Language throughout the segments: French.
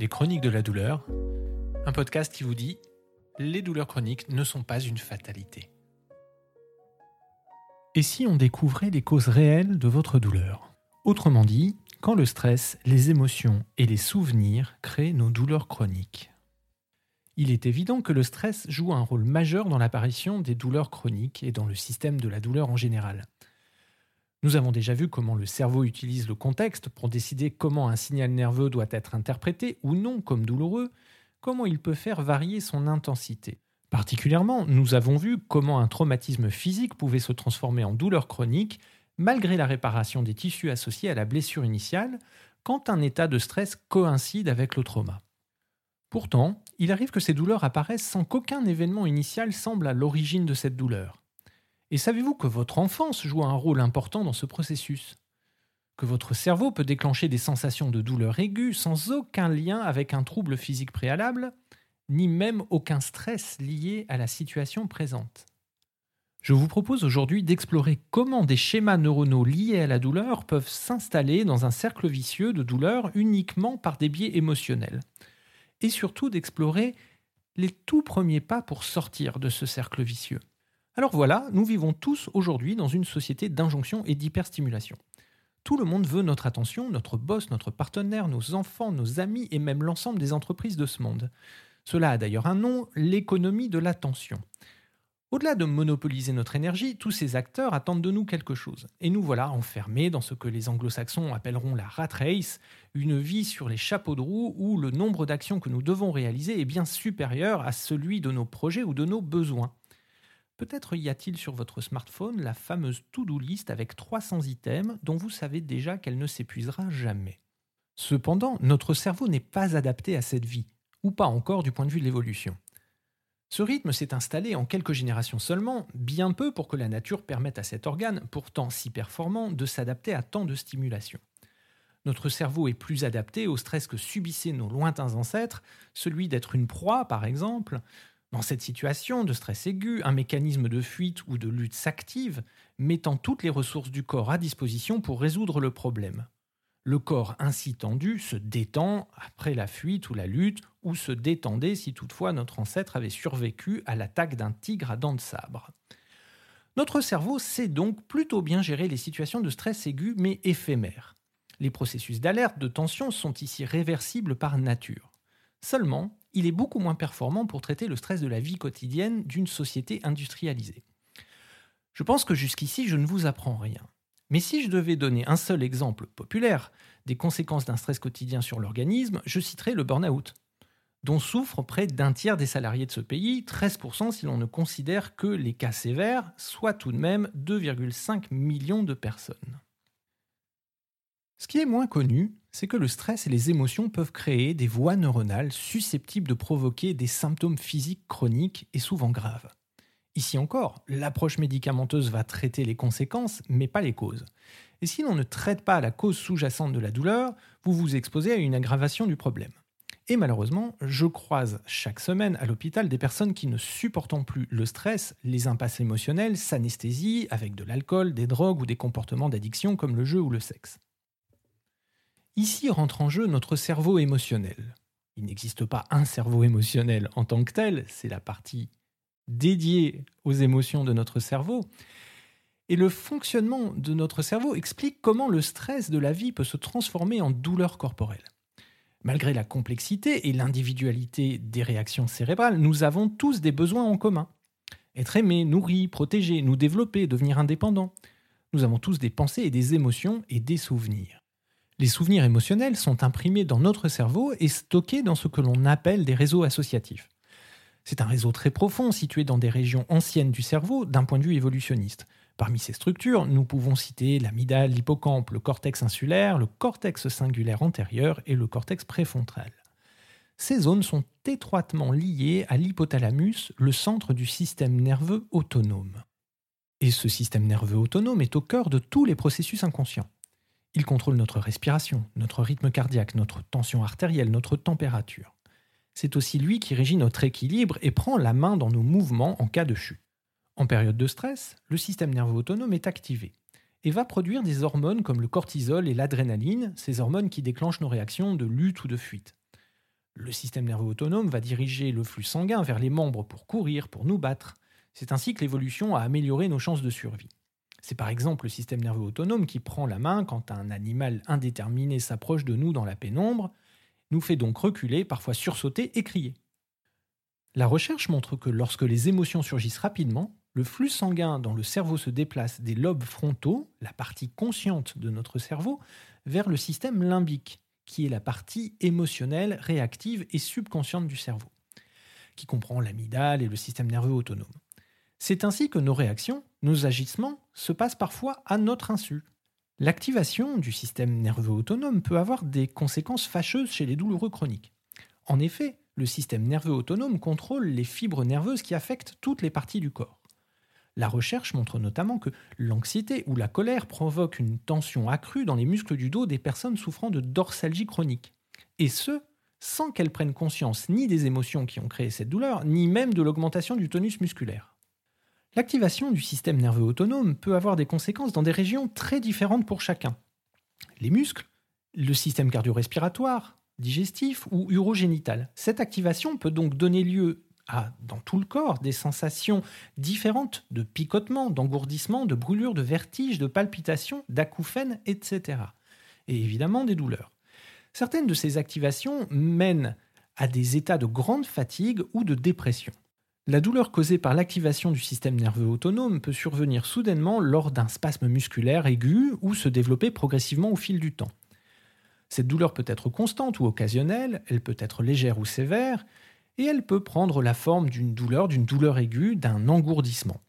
Les chroniques de la douleur, un podcast qui vous dit les douleurs chroniques ne sont pas une fatalité. Et si on découvrait les causes réelles de votre douleur? Autrement dit, quand le stress, les émotions et les souvenirs créent nos douleurs chroniques. Il est évident que le stress joue un rôle majeur dans l'apparition des douleurs chroniques et dans le système de la douleur en général. Nous avons déjà vu comment le cerveau utilise le contexte pour décider comment un signal nerveux doit être interprété ou non comme douloureux, comment il peut faire varier son intensité. Particulièrement, nous avons vu comment un traumatisme physique pouvait se transformer en douleur chronique malgré la réparation des tissus associés à la blessure initiale quand un état de stress coïncide avec le trauma. Pourtant, il arrive que ces douleurs apparaissent sans qu'aucun événement initial semble à l'origine de cette douleur. Et savez-vous que votre enfance joue un rôle important dans ce processus? Que votre cerveau peut déclencher des sensations de douleur aiguë sans aucun lien avec un trouble physique préalable, ni même aucun stress lié à la situation présente. Je vous propose aujourd'hui d'explorer comment des schémas neuronaux liés à la douleur peuvent s'installer dans un cercle vicieux de douleur uniquement par des biais émotionnels. Et surtout d'explorer les tout premiers pas pour sortir de ce cercle vicieux. Alors voilà, nous vivons tous aujourd'hui dans une société d'injonction et d'hyperstimulation. Tout le monde veut notre attention, notre boss, notre partenaire, nos enfants, nos amis et même l'ensemble des entreprises de ce monde. Cela a d'ailleurs un nom, l'économie de l'attention. Au-delà de monopoliser notre énergie, tous ces acteurs attendent de nous quelque chose. Et nous voilà enfermés dans ce que les anglo-saxons appelleront la rat race, une vie sur les chapeaux de roue où le nombre d'actions que nous devons réaliser est bien supérieur à celui de nos projets ou de nos besoins. Peut-être y a-t-il sur votre smartphone la fameuse to-do list avec 300 items dont vous savez déjà qu'elle ne s'épuisera jamais. Cependant, notre cerveau n'est pas adapté à cette vie, ou pas encore du point de vue de l'évolution. Ce rythme s'est installé en quelques générations seulement, bien peu pour que la nature permette à cet organe, pourtant si performant, de s'adapter à tant de stimulation. Notre cerveau est plus adapté au stress que subissaient nos lointains ancêtres, celui d'être une proie par exemple, dans cette situation de stress aigu, un mécanisme de fuite ou de lutte s'active, mettant toutes les ressources du corps à disposition pour résoudre le problème. Le corps ainsi tendu se détend après la fuite ou la lutte, ou se détendait si toutefois notre ancêtre avait survécu à l'attaque d'un tigre à dents de sabre. Notre cerveau sait donc plutôt bien gérer les situations de stress aigu mais éphémères. Les processus d'alerte, de tension sont ici réversibles par nature. Seulement, il est beaucoup moins performant pour traiter le stress de la vie quotidienne d'une société industrialisée. Je pense que jusqu'ici, je ne vous apprends rien. Mais si je devais donner un seul exemple populaire des conséquences d'un stress quotidien sur l'organisme, je citerai le burn-out, dont souffrent près d'un tiers des salariés de ce pays, 13% si l'on ne considère que les cas sévères, soit tout de même 2,5 millions de personnes. Ce qui est moins connu, c'est que le stress et les émotions peuvent créer des voies neuronales susceptibles de provoquer des symptômes physiques chroniques et souvent graves. Ici encore, l'approche médicamenteuse va traiter les conséquences, mais pas les causes. Et si l'on ne traite pas la cause sous-jacente de la douleur, vous vous exposez à une aggravation du problème. Et malheureusement, je croise chaque semaine à l'hôpital des personnes qui ne supportant plus le stress, les impasses émotionnelles, s'anesthésient avec de l'alcool, des drogues ou des comportements d'addiction comme le jeu ou le sexe. Ici rentre en jeu notre cerveau émotionnel. Il n'existe pas un cerveau émotionnel en tant que tel, c'est la partie dédiée aux émotions de notre cerveau. Et le fonctionnement de notre cerveau explique comment le stress de la vie peut se transformer en douleur corporelle. Malgré la complexité et l'individualité des réactions cérébrales, nous avons tous des besoins en commun. Être aimé, nourri, protégé, nous développer, devenir indépendant. Nous avons tous des pensées et des émotions et des souvenirs. Les souvenirs émotionnels sont imprimés dans notre cerveau et stockés dans ce que l'on appelle des réseaux associatifs. C'est un réseau très profond situé dans des régions anciennes du cerveau d'un point de vue évolutionniste. Parmi ces structures, nous pouvons citer l'amygdale, l'hippocampe, le cortex insulaire, le cortex singulaire antérieur et le cortex préfrontal. Ces zones sont étroitement liées à l'hypothalamus, le centre du système nerveux autonome. Et ce système nerveux autonome est au cœur de tous les processus inconscients. Il contrôle notre respiration, notre rythme cardiaque, notre tension artérielle, notre température. C'est aussi lui qui régit notre équilibre et prend la main dans nos mouvements en cas de chute. En période de stress, le système nerveux autonome est activé et va produire des hormones comme le cortisol et l'adrénaline, ces hormones qui déclenchent nos réactions de lutte ou de fuite. Le système nerveux autonome va diriger le flux sanguin vers les membres pour courir, pour nous battre. C'est ainsi que l'évolution a amélioré nos chances de survie. C'est par exemple le système nerveux autonome qui prend la main quand un animal indéterminé s'approche de nous dans la pénombre, nous fait donc reculer, parfois sursauter et crier. La recherche montre que lorsque les émotions surgissent rapidement, le flux sanguin dans le cerveau se déplace des lobes frontaux, la partie consciente de notre cerveau, vers le système limbique, qui est la partie émotionnelle, réactive et subconsciente du cerveau, qui comprend l'amygdale et le système nerveux autonome. C'est ainsi que nos réactions, nos agissements, se passent parfois à notre insu. L'activation du système nerveux autonome peut avoir des conséquences fâcheuses chez les douloureux chroniques. En effet, le système nerveux autonome contrôle les fibres nerveuses qui affectent toutes les parties du corps. La recherche montre notamment que l'anxiété ou la colère provoquent une tension accrue dans les muscles du dos des personnes souffrant de dorsalgie chronique. Et ce, sans qu'elles prennent conscience ni des émotions qui ont créé cette douleur, ni même de l'augmentation du tonus musculaire. L'activation du système nerveux autonome peut avoir des conséquences dans des régions très différentes pour chacun. Les muscles, le système cardio-respiratoire, digestif ou urogénital. Cette activation peut donc donner lieu à, dans tout le corps, des sensations différentes de picotement, d'engourdissement, de brûlure, de vertige, de palpitation, d'acouphènes, etc. Et évidemment des douleurs. Certaines de ces activations mènent à des états de grande fatigue ou de dépression. La douleur causée par l'activation du système nerveux autonome peut survenir soudainement lors d'un spasme musculaire aigu ou se développer progressivement au fil du temps. Cette douleur peut être constante ou occasionnelle, elle peut être légère ou sévère, et elle peut prendre la forme d'une douleur, d'une douleur aiguë, d'un engourdissement.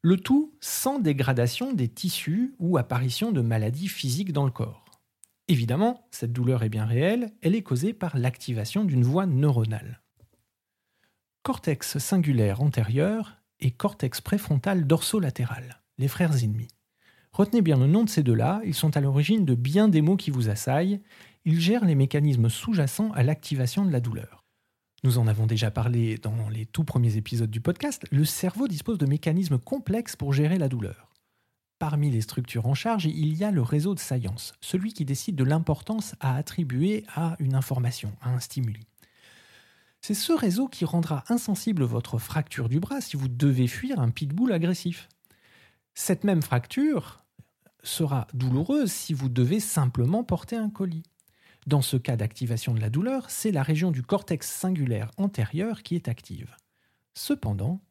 Le tout sans dégradation des tissus ou apparition de maladies physiques dans le corps. Évidemment, cette douleur est bien réelle, elle est causée par l'activation d'une voie neuronale cortex singulaire antérieur et cortex préfrontal dorsolatéral, les frères ennemis. Retenez bien le nom de ces deux-là, ils sont à l'origine de bien des maux qui vous assaillent, ils gèrent les mécanismes sous-jacents à l'activation de la douleur. Nous en avons déjà parlé dans les tout premiers épisodes du podcast, le cerveau dispose de mécanismes complexes pour gérer la douleur. Parmi les structures en charge, il y a le réseau de science, celui qui décide de l'importance à attribuer à une information, à un stimuli. C'est ce réseau qui rendra insensible votre fracture du bras si vous devez fuir un pitbull agressif. Cette même fracture sera douloureuse si vous devez simplement porter un colis. Dans ce cas d'activation de la douleur, c'est la région du cortex singulaire antérieur qui est active. Cependant,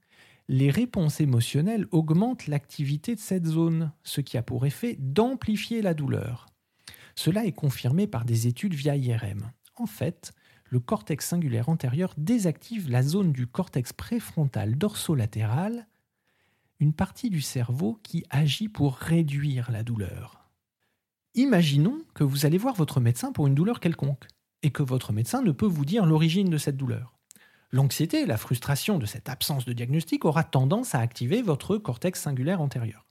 les réponses émotionnelles augmentent l'activité de cette zone, ce qui a pour effet d'amplifier la douleur. Cela est confirmé par des études via IRM. En fait, le cortex singulaire antérieur désactive la zone du cortex préfrontal dorsolatéral, une partie du cerveau qui agit pour réduire la douleur. Imaginons que vous allez voir votre médecin pour une douleur quelconque et que votre médecin ne peut vous dire l'origine de cette douleur. L'anxiété la frustration de cette absence de diagnostic aura tendance à activer votre cortex singulaire antérieur.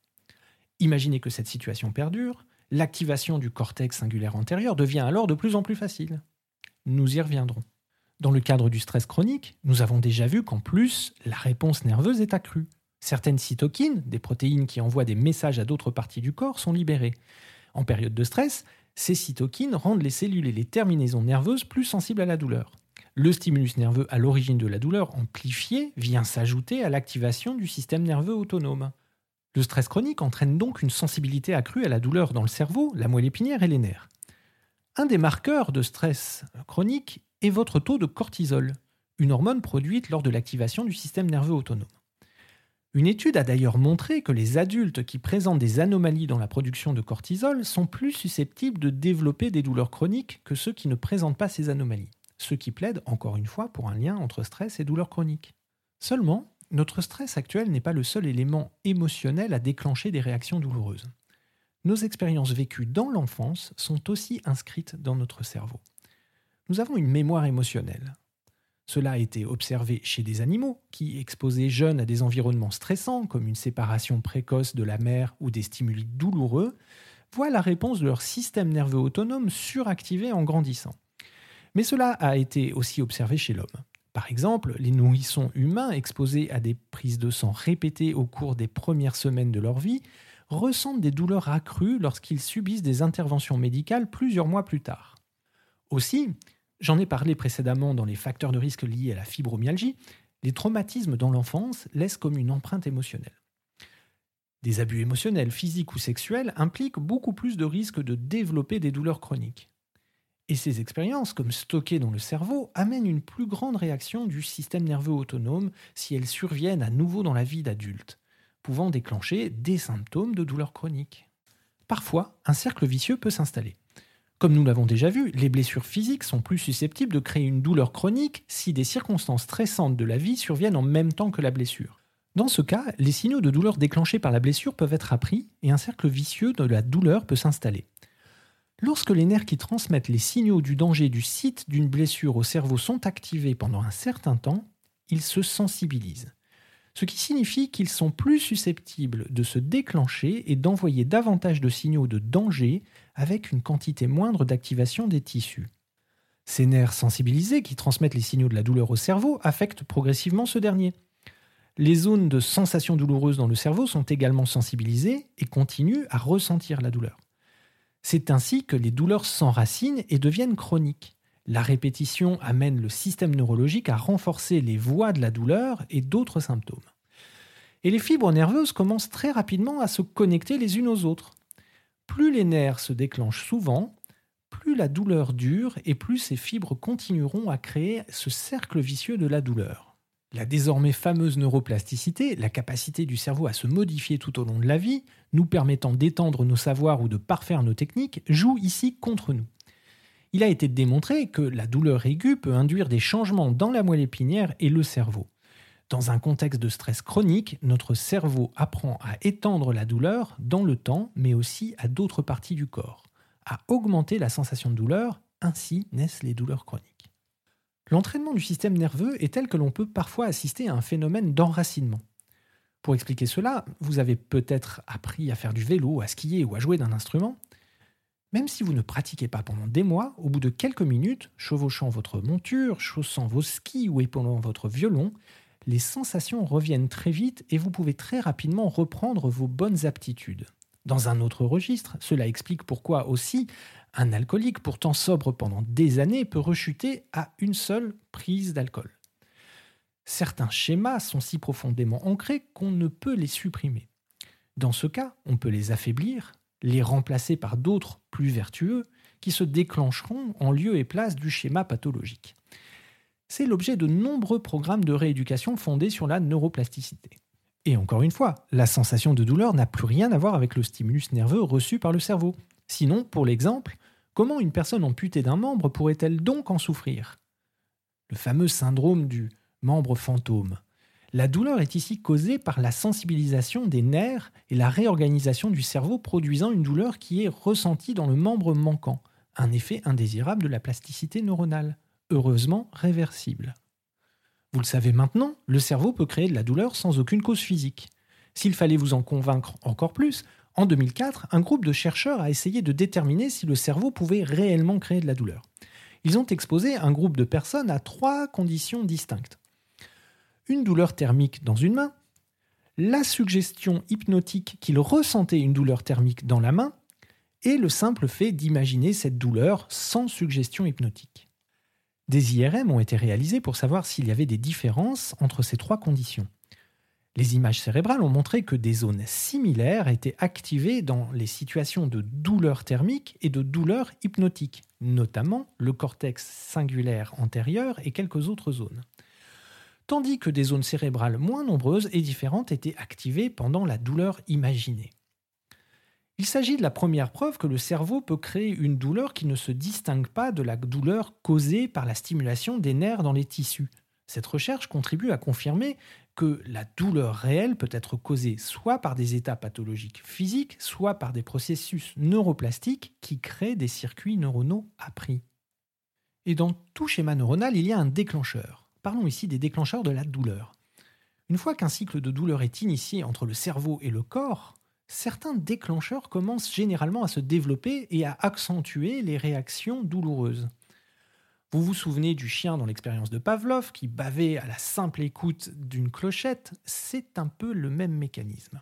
Imaginez que cette situation perdure, l'activation du cortex singulaire antérieur devient alors de plus en plus facile. Nous y reviendrons. Dans le cadre du stress chronique, nous avons déjà vu qu'en plus, la réponse nerveuse est accrue. Certaines cytokines, des protéines qui envoient des messages à d'autres parties du corps, sont libérées. En période de stress, ces cytokines rendent les cellules et les terminaisons nerveuses plus sensibles à la douleur. Le stimulus nerveux à l'origine de la douleur amplifié vient s'ajouter à l'activation du système nerveux autonome. Le stress chronique entraîne donc une sensibilité accrue à la douleur dans le cerveau, la moelle épinière et les nerfs. Un des marqueurs de stress chronique est votre taux de cortisol, une hormone produite lors de l'activation du système nerveux autonome. Une étude a d'ailleurs montré que les adultes qui présentent des anomalies dans la production de cortisol sont plus susceptibles de développer des douleurs chroniques que ceux qui ne présentent pas ces anomalies, ce qui plaide encore une fois pour un lien entre stress et douleurs chroniques. Seulement, notre stress actuel n'est pas le seul élément émotionnel à déclencher des réactions douloureuses nos expériences vécues dans l'enfance sont aussi inscrites dans notre cerveau. Nous avons une mémoire émotionnelle. Cela a été observé chez des animaux qui, exposés jeunes à des environnements stressants comme une séparation précoce de la mère ou des stimuli douloureux, voient la réponse de leur système nerveux autonome suractivé en grandissant. Mais cela a été aussi observé chez l'homme. Par exemple, les nourrissons humains exposés à des prises de sang répétées au cours des premières semaines de leur vie ressentent des douleurs accrues lorsqu'ils subissent des interventions médicales plusieurs mois plus tard. Aussi, J'en ai parlé précédemment dans les facteurs de risque liés à la fibromyalgie. Les traumatismes dans l'enfance laissent comme une empreinte émotionnelle. Des abus émotionnels, physiques ou sexuels impliquent beaucoup plus de risques de développer des douleurs chroniques. Et ces expériences, comme stockées dans le cerveau, amènent une plus grande réaction du système nerveux autonome si elles surviennent à nouveau dans la vie d'adulte, pouvant déclencher des symptômes de douleurs chroniques. Parfois, un cercle vicieux peut s'installer. Comme nous l'avons déjà vu, les blessures physiques sont plus susceptibles de créer une douleur chronique si des circonstances stressantes de la vie surviennent en même temps que la blessure. Dans ce cas, les signaux de douleur déclenchés par la blessure peuvent être appris et un cercle vicieux de la douleur peut s'installer. Lorsque les nerfs qui transmettent les signaux du danger du site d'une blessure au cerveau sont activés pendant un certain temps, ils se sensibilisent. Ce qui signifie qu'ils sont plus susceptibles de se déclencher et d'envoyer davantage de signaux de danger avec une quantité moindre d'activation des tissus. Ces nerfs sensibilisés qui transmettent les signaux de la douleur au cerveau affectent progressivement ce dernier. Les zones de sensations douloureuses dans le cerveau sont également sensibilisées et continuent à ressentir la douleur. C'est ainsi que les douleurs s'enracinent et deviennent chroniques. La répétition amène le système neurologique à renforcer les voies de la douleur et d'autres symptômes. Et les fibres nerveuses commencent très rapidement à se connecter les unes aux autres. Plus les nerfs se déclenchent souvent, plus la douleur dure et plus ces fibres continueront à créer ce cercle vicieux de la douleur. La désormais fameuse neuroplasticité, la capacité du cerveau à se modifier tout au long de la vie, nous permettant d'étendre nos savoirs ou de parfaire nos techniques, joue ici contre nous. Il a été démontré que la douleur aiguë peut induire des changements dans la moelle épinière et le cerveau. Dans un contexte de stress chronique, notre cerveau apprend à étendre la douleur dans le temps, mais aussi à d'autres parties du corps, à augmenter la sensation de douleur, ainsi naissent les douleurs chroniques. L'entraînement du système nerveux est tel que l'on peut parfois assister à un phénomène d'enracinement. Pour expliquer cela, vous avez peut-être appris à faire du vélo, à skier ou à jouer d'un instrument. Même si vous ne pratiquez pas pendant des mois, au bout de quelques minutes, chevauchant votre monture, chaussant vos skis ou épaulant votre violon, les sensations reviennent très vite et vous pouvez très rapidement reprendre vos bonnes aptitudes. Dans un autre registre, cela explique pourquoi aussi un alcoolique, pourtant sobre pendant des années, peut rechuter à une seule prise d'alcool. Certains schémas sont si profondément ancrés qu'on ne peut les supprimer. Dans ce cas, on peut les affaiblir, les remplacer par d'autres plus vertueux qui se déclencheront en lieu et place du schéma pathologique. C'est l'objet de nombreux programmes de rééducation fondés sur la neuroplasticité. Et encore une fois, la sensation de douleur n'a plus rien à voir avec le stimulus nerveux reçu par le cerveau. Sinon, pour l'exemple, comment une personne amputée d'un membre pourrait-elle donc en souffrir? Le fameux syndrome du membre fantôme. La douleur est ici causée par la sensibilisation des nerfs et la réorganisation du cerveau produisant une douleur qui est ressentie dans le membre manquant, un effet indésirable de la plasticité neuronale, heureusement réversible. Vous le savez maintenant, le cerveau peut créer de la douleur sans aucune cause physique. S'il fallait vous en convaincre encore plus, en 2004, un groupe de chercheurs a essayé de déterminer si le cerveau pouvait réellement créer de la douleur. Ils ont exposé un groupe de personnes à trois conditions distinctes. Une douleur thermique dans une main, la suggestion hypnotique qu'ils ressentaient une douleur thermique dans la main, et le simple fait d'imaginer cette douleur sans suggestion hypnotique. Des IRM ont été réalisés pour savoir s'il y avait des différences entre ces trois conditions. Les images cérébrales ont montré que des zones similaires étaient activées dans les situations de douleur thermique et de douleur hypnotique, notamment le cortex singulaire antérieur et quelques autres zones. Tandis que des zones cérébrales moins nombreuses et différentes étaient activées pendant la douleur imaginée. Il s'agit de la première preuve que le cerveau peut créer une douleur qui ne se distingue pas de la douleur causée par la stimulation des nerfs dans les tissus. Cette recherche contribue à confirmer que la douleur réelle peut être causée soit par des états pathologiques physiques, soit par des processus neuroplastiques qui créent des circuits neuronaux appris. Et dans tout schéma neuronal, il y a un déclencheur. Parlons ici des déclencheurs de la douleur. Une fois qu'un cycle de douleur est initié entre le cerveau et le corps, certains déclencheurs commencent généralement à se développer et à accentuer les réactions douloureuses. Vous vous souvenez du chien dans l'expérience de Pavlov qui bavait à la simple écoute d'une clochette C'est un peu le même mécanisme.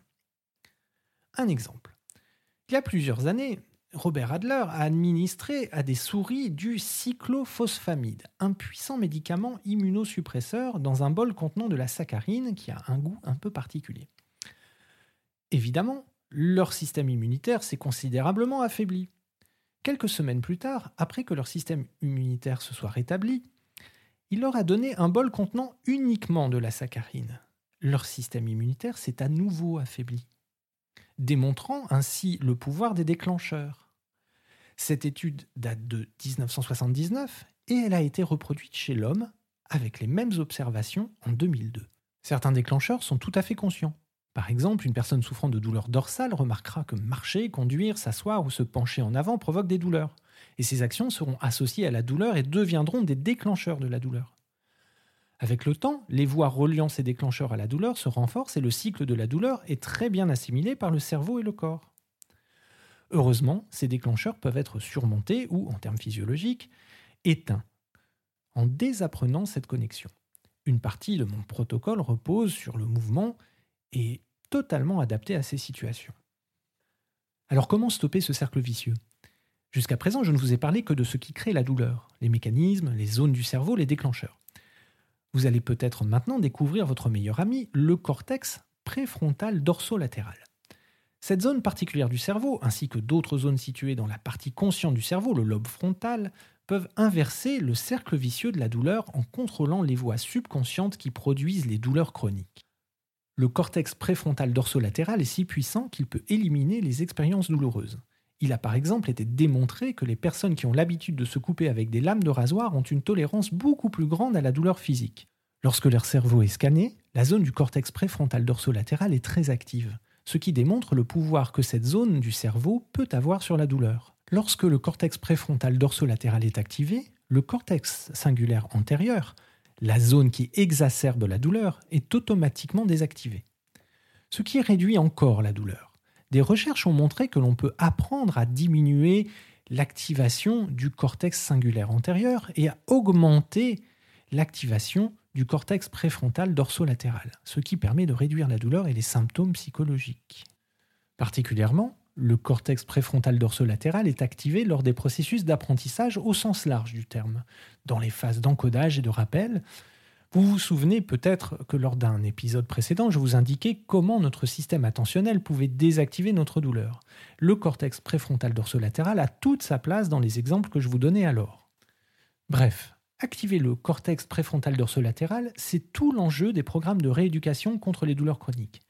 Un exemple. Il y a plusieurs années, Robert Adler a administré à des souris du cyclophosphamide, un puissant médicament immunosuppresseur dans un bol contenant de la saccharine qui a un goût un peu particulier. Évidemment, leur système immunitaire s'est considérablement affaibli. Quelques semaines plus tard, après que leur système immunitaire se soit rétabli, il leur a donné un bol contenant uniquement de la saccharine. Leur système immunitaire s'est à nouveau affaibli, démontrant ainsi le pouvoir des déclencheurs. Cette étude date de 1979 et elle a été reproduite chez l'homme avec les mêmes observations en 2002. Certains déclencheurs sont tout à fait conscients. Par exemple, une personne souffrant de douleurs dorsales remarquera que marcher, conduire, s'asseoir ou se pencher en avant provoque des douleurs. Et ces actions seront associées à la douleur et deviendront des déclencheurs de la douleur. Avec le temps, les voies reliant ces déclencheurs à la douleur se renforcent et le cycle de la douleur est très bien assimilé par le cerveau et le corps. Heureusement, ces déclencheurs peuvent être surmontés ou, en termes physiologiques, éteints, en désapprenant cette connexion. Une partie de mon protocole repose sur le mouvement et totalement adapté à ces situations. Alors comment stopper ce cercle vicieux? Jusqu'à présent, je ne vous ai parlé que de ce qui crée la douleur, les mécanismes, les zones du cerveau, les déclencheurs. Vous allez peut-être maintenant découvrir votre meilleur ami, le cortex préfrontal dorsolatéral. Cette zone particulière du cerveau, ainsi que d'autres zones situées dans la partie consciente du cerveau, le lobe frontal, peuvent inverser le cercle vicieux de la douleur en contrôlant les voies subconscientes qui produisent les douleurs chroniques. Le cortex préfrontal dorsolatéral est si puissant qu'il peut éliminer les expériences douloureuses. Il a par exemple été démontré que les personnes qui ont l'habitude de se couper avec des lames de rasoir ont une tolérance beaucoup plus grande à la douleur physique. Lorsque leur cerveau est scanné, la zone du cortex préfrontal dorsolatéral est très active, ce qui démontre le pouvoir que cette zone du cerveau peut avoir sur la douleur. Lorsque le cortex préfrontal dorsolatéral est activé, le cortex singulaire antérieur la zone qui exacerbe la douleur est automatiquement désactivée. Ce qui réduit encore la douleur. Des recherches ont montré que l'on peut apprendre à diminuer l'activation du cortex singulaire antérieur et à augmenter l'activation du cortex préfrontal dorsolatéral, ce qui permet de réduire la douleur et les symptômes psychologiques. Particulièrement, le cortex préfrontal dorsolatéral est activé lors des processus d'apprentissage au sens large du terme, dans les phases d'encodage et de rappel. Vous vous souvenez peut-être que lors d'un épisode précédent, je vous indiquais comment notre système attentionnel pouvait désactiver notre douleur. Le cortex préfrontal dorsolatéral a toute sa place dans les exemples que je vous donnais alors. Bref, activer le cortex préfrontal dorsolatéral, c'est tout l'enjeu des programmes de rééducation contre les douleurs chroniques.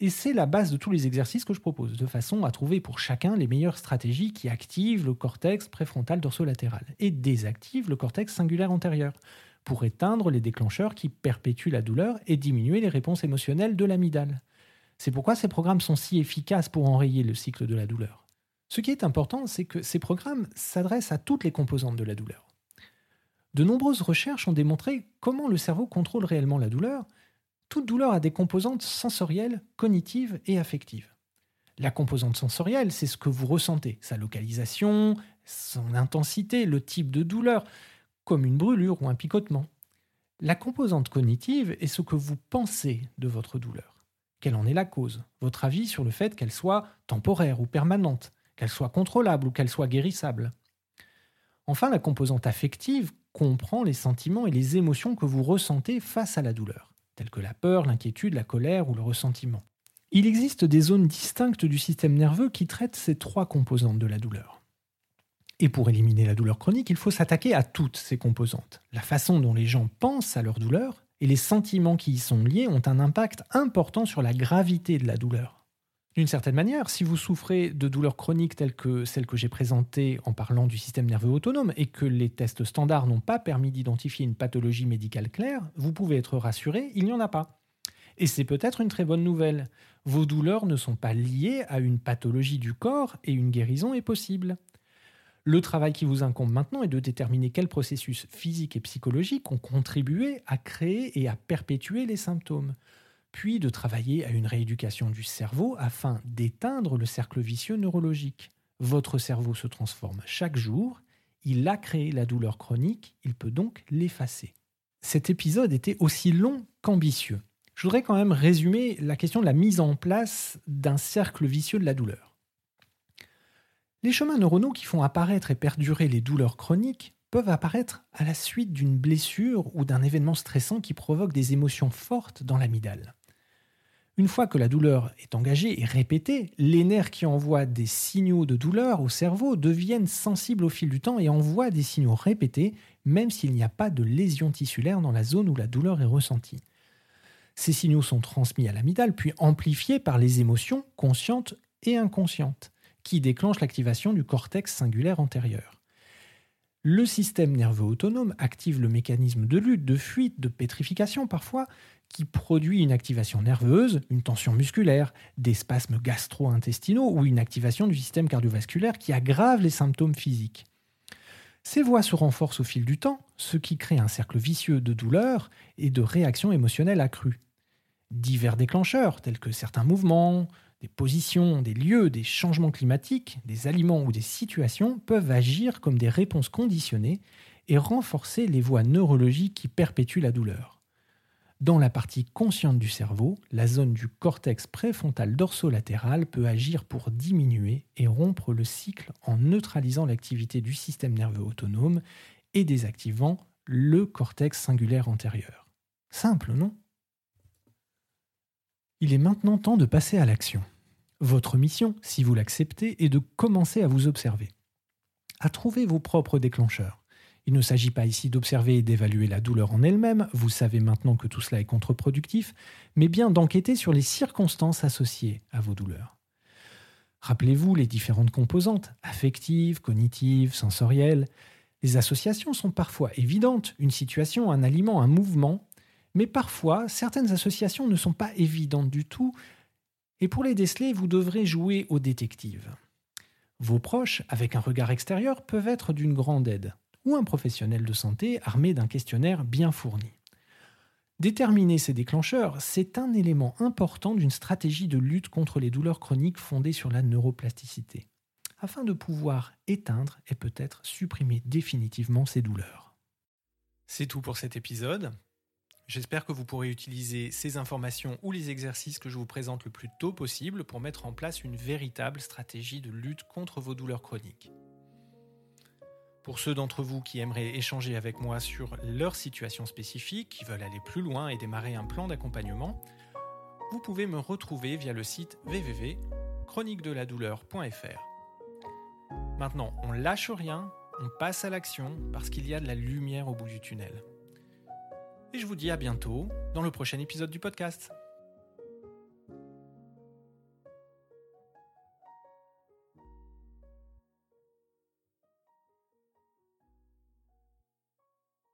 Et c'est la base de tous les exercices que je propose, de façon à trouver pour chacun les meilleures stratégies qui activent le cortex préfrontal dorsolatéral et désactivent le cortex singulaire antérieur, pour éteindre les déclencheurs qui perpétuent la douleur et diminuer les réponses émotionnelles de l'amygdale. C'est pourquoi ces programmes sont si efficaces pour enrayer le cycle de la douleur. Ce qui est important, c'est que ces programmes s'adressent à toutes les composantes de la douleur. De nombreuses recherches ont démontré comment le cerveau contrôle réellement la douleur, toute douleur a des composantes sensorielles, cognitives et affectives. La composante sensorielle, c'est ce que vous ressentez, sa localisation, son intensité, le type de douleur, comme une brûlure ou un picotement. La composante cognitive est ce que vous pensez de votre douleur. Quelle en est la cause? Votre avis sur le fait qu'elle soit temporaire ou permanente, qu'elle soit contrôlable ou qu'elle soit guérissable? Enfin, la composante affective comprend les sentiments et les émotions que vous ressentez face à la douleur telles que la peur, l'inquiétude, la colère ou le ressentiment. Il existe des zones distinctes du système nerveux qui traitent ces trois composantes de la douleur. Et pour éliminer la douleur chronique, il faut s'attaquer à toutes ces composantes. La façon dont les gens pensent à leur douleur et les sentiments qui y sont liés ont un impact important sur la gravité de la douleur. D'une certaine manière, si vous souffrez de douleurs chroniques telles que celles que j'ai présentées en parlant du système nerveux autonome et que les tests standards n'ont pas permis d'identifier une pathologie médicale claire, vous pouvez être rassuré, il n'y en a pas. Et c'est peut-être une très bonne nouvelle. Vos douleurs ne sont pas liées à une pathologie du corps et une guérison est possible. Le travail qui vous incombe maintenant est de déterminer quels processus physiques et psychologiques ont contribué à créer et à perpétuer les symptômes puis de travailler à une rééducation du cerveau afin d'éteindre le cercle vicieux neurologique. Votre cerveau se transforme chaque jour, il a créé la douleur chronique, il peut donc l'effacer. Cet épisode était aussi long qu'ambitieux. Je voudrais quand même résumer la question de la mise en place d'un cercle vicieux de la douleur. Les chemins neuronaux qui font apparaître et perdurer les douleurs chroniques peuvent apparaître à la suite d'une blessure ou d'un événement stressant qui provoque des émotions fortes dans l'amygdale. Une fois que la douleur est engagée et répétée, les nerfs qui envoient des signaux de douleur au cerveau deviennent sensibles au fil du temps et envoient des signaux répétés, même s'il n'y a pas de lésion tissulaire dans la zone où la douleur est ressentie. Ces signaux sont transmis à l'amygdale puis amplifiés par les émotions conscientes et inconscientes, qui déclenchent l'activation du cortex singulaire antérieur. Le système nerveux autonome active le mécanisme de lutte, de fuite, de pétrification parfois, qui produit une activation nerveuse, une tension musculaire, des spasmes gastro-intestinaux ou une activation du système cardiovasculaire qui aggrave les symptômes physiques. Ces voies se renforcent au fil du temps, ce qui crée un cercle vicieux de douleur et de réactions émotionnelles accrues. Divers déclencheurs, tels que certains mouvements, des positions, des lieux, des changements climatiques, des aliments ou des situations, peuvent agir comme des réponses conditionnées et renforcer les voies neurologiques qui perpétuent la douleur. Dans la partie consciente du cerveau, la zone du cortex préfrontal dorsolatéral peut agir pour diminuer et rompre le cycle en neutralisant l'activité du système nerveux autonome et désactivant le cortex singulaire antérieur. Simple, non? Il est maintenant temps de passer à l'action. Votre mission, si vous l'acceptez, est de commencer à vous observer, à trouver vos propres déclencheurs. Il ne s'agit pas ici d'observer et d'évaluer la douleur en elle-même, vous savez maintenant que tout cela est contre-productif, mais bien d'enquêter sur les circonstances associées à vos douleurs. Rappelez-vous les différentes composantes, affectives, cognitives, sensorielles. Les associations sont parfois évidentes, une situation, un aliment, un mouvement, mais parfois certaines associations ne sont pas évidentes du tout, et pour les déceler, vous devrez jouer au détective. Vos proches, avec un regard extérieur, peuvent être d'une grande aide ou un professionnel de santé armé d'un questionnaire bien fourni. Déterminer ces déclencheurs, c'est un élément important d'une stratégie de lutte contre les douleurs chroniques fondée sur la neuroplasticité, afin de pouvoir éteindre et peut-être supprimer définitivement ces douleurs. C'est tout pour cet épisode. J'espère que vous pourrez utiliser ces informations ou les exercices que je vous présente le plus tôt possible pour mettre en place une véritable stratégie de lutte contre vos douleurs chroniques. Pour ceux d'entre vous qui aimeraient échanger avec moi sur leur situation spécifique, qui veulent aller plus loin et démarrer un plan d'accompagnement, vous pouvez me retrouver via le site www.chroniquedeladouleur.fr. Maintenant, on lâche rien, on passe à l'action parce qu'il y a de la lumière au bout du tunnel. Et je vous dis à bientôt dans le prochain épisode du podcast.